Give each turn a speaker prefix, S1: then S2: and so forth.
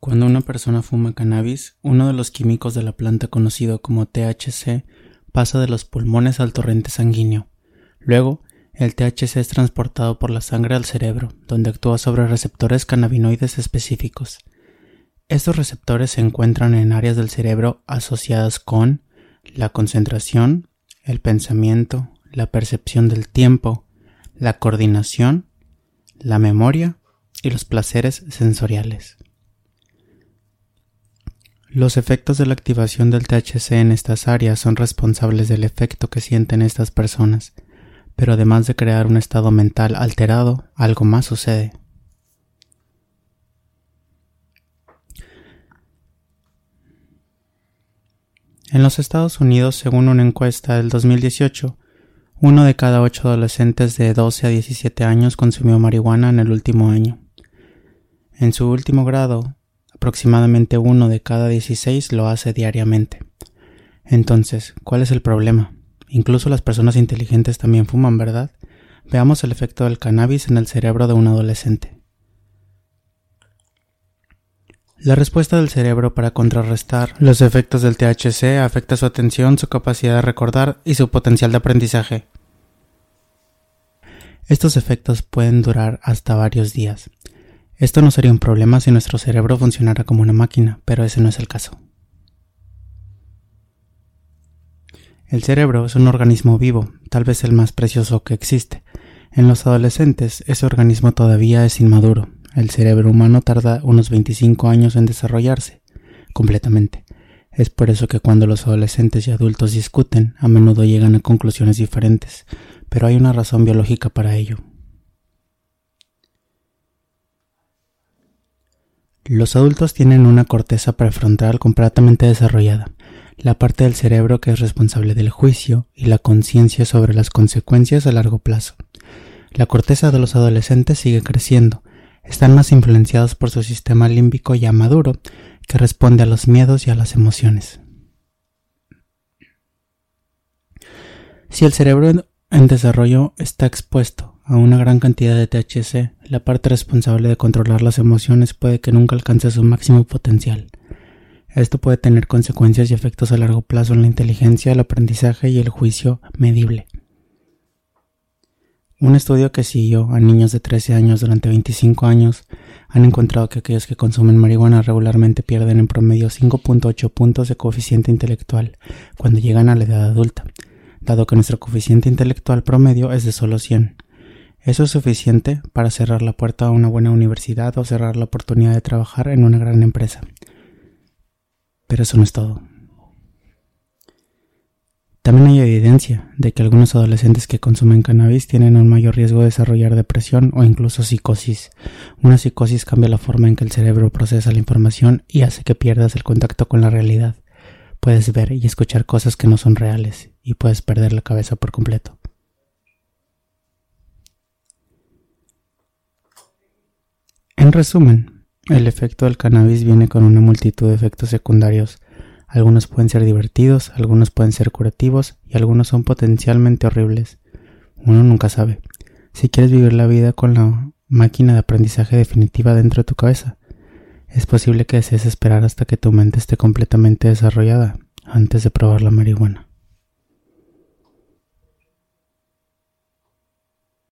S1: Cuando una persona fuma cannabis, uno de los químicos de la planta conocido como THC pasa de los pulmones al torrente sanguíneo. Luego, el THC es transportado por la sangre al cerebro, donde actúa sobre receptores cannabinoides específicos. Estos receptores se encuentran en áreas del cerebro asociadas con la concentración, el pensamiento, la percepción del tiempo, la coordinación, la memoria y los placeres sensoriales. Los efectos de la activación del THC en estas áreas son responsables del efecto que sienten estas personas, pero además de crear un estado mental alterado, algo más sucede. En los Estados Unidos, según una encuesta del 2018, uno de cada ocho adolescentes de 12 a 17 años consumió marihuana en el último año. En su último grado, Aproximadamente uno de cada 16 lo hace diariamente. Entonces, ¿cuál es el problema? Incluso las personas inteligentes también fuman, ¿verdad? Veamos el efecto del cannabis en el cerebro de un adolescente. La respuesta del cerebro para contrarrestar los efectos del THC afecta su atención, su capacidad de recordar y su potencial de aprendizaje. Estos efectos pueden durar hasta varios días. Esto no sería un problema si nuestro cerebro funcionara como una máquina, pero ese no es el caso. El cerebro es un organismo vivo, tal vez el más precioso que existe. En los adolescentes, ese organismo todavía es inmaduro. El cerebro humano tarda unos 25 años en desarrollarse completamente. Es por eso que cuando los adolescentes y adultos discuten, a menudo llegan a conclusiones diferentes, pero hay una razón biológica para ello. Los adultos tienen una corteza prefrontal completamente desarrollada, la parte del cerebro que es responsable del juicio y la conciencia sobre las consecuencias a largo plazo. La corteza de los adolescentes sigue creciendo, están más influenciados por su sistema límbico ya maduro, que responde a los miedos y a las emociones. Si el cerebro en desarrollo está expuesto a una gran cantidad de THC, la parte responsable de controlar las emociones puede que nunca alcance su máximo potencial. Esto puede tener consecuencias y efectos a largo plazo en la inteligencia, el aprendizaje y el juicio medible. Un estudio que siguió a niños de 13 años durante 25 años han encontrado que aquellos que consumen marihuana regularmente pierden en promedio 5.8 puntos de coeficiente intelectual cuando llegan a la edad adulta, dado que nuestro coeficiente intelectual promedio es de solo 100. Eso es suficiente para cerrar la puerta a una buena universidad o cerrar la oportunidad de trabajar en una gran empresa. Pero eso no es todo. También hay evidencia de que algunos adolescentes que consumen cannabis tienen un mayor riesgo de desarrollar depresión o incluso psicosis. Una psicosis cambia la forma en que el cerebro procesa la información y hace que pierdas el contacto con la realidad. Puedes ver y escuchar cosas que no son reales y puedes perder la cabeza por completo. En resumen, el efecto del cannabis viene con una multitud de efectos secundarios. Algunos pueden ser divertidos, algunos pueden ser curativos y algunos son potencialmente horribles. Uno nunca sabe. Si quieres vivir la vida con la máquina de aprendizaje definitiva dentro de tu cabeza, es posible que desees esperar hasta que tu mente esté completamente desarrollada antes de probar la marihuana.